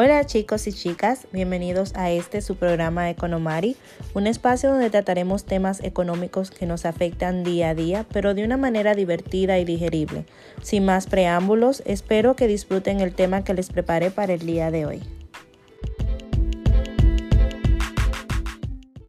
Hola chicos y chicas, bienvenidos a este su programa Economari, un espacio donde trataremos temas económicos que nos afectan día a día, pero de una manera divertida y digerible. Sin más preámbulos, espero que disfruten el tema que les preparé para el día de hoy.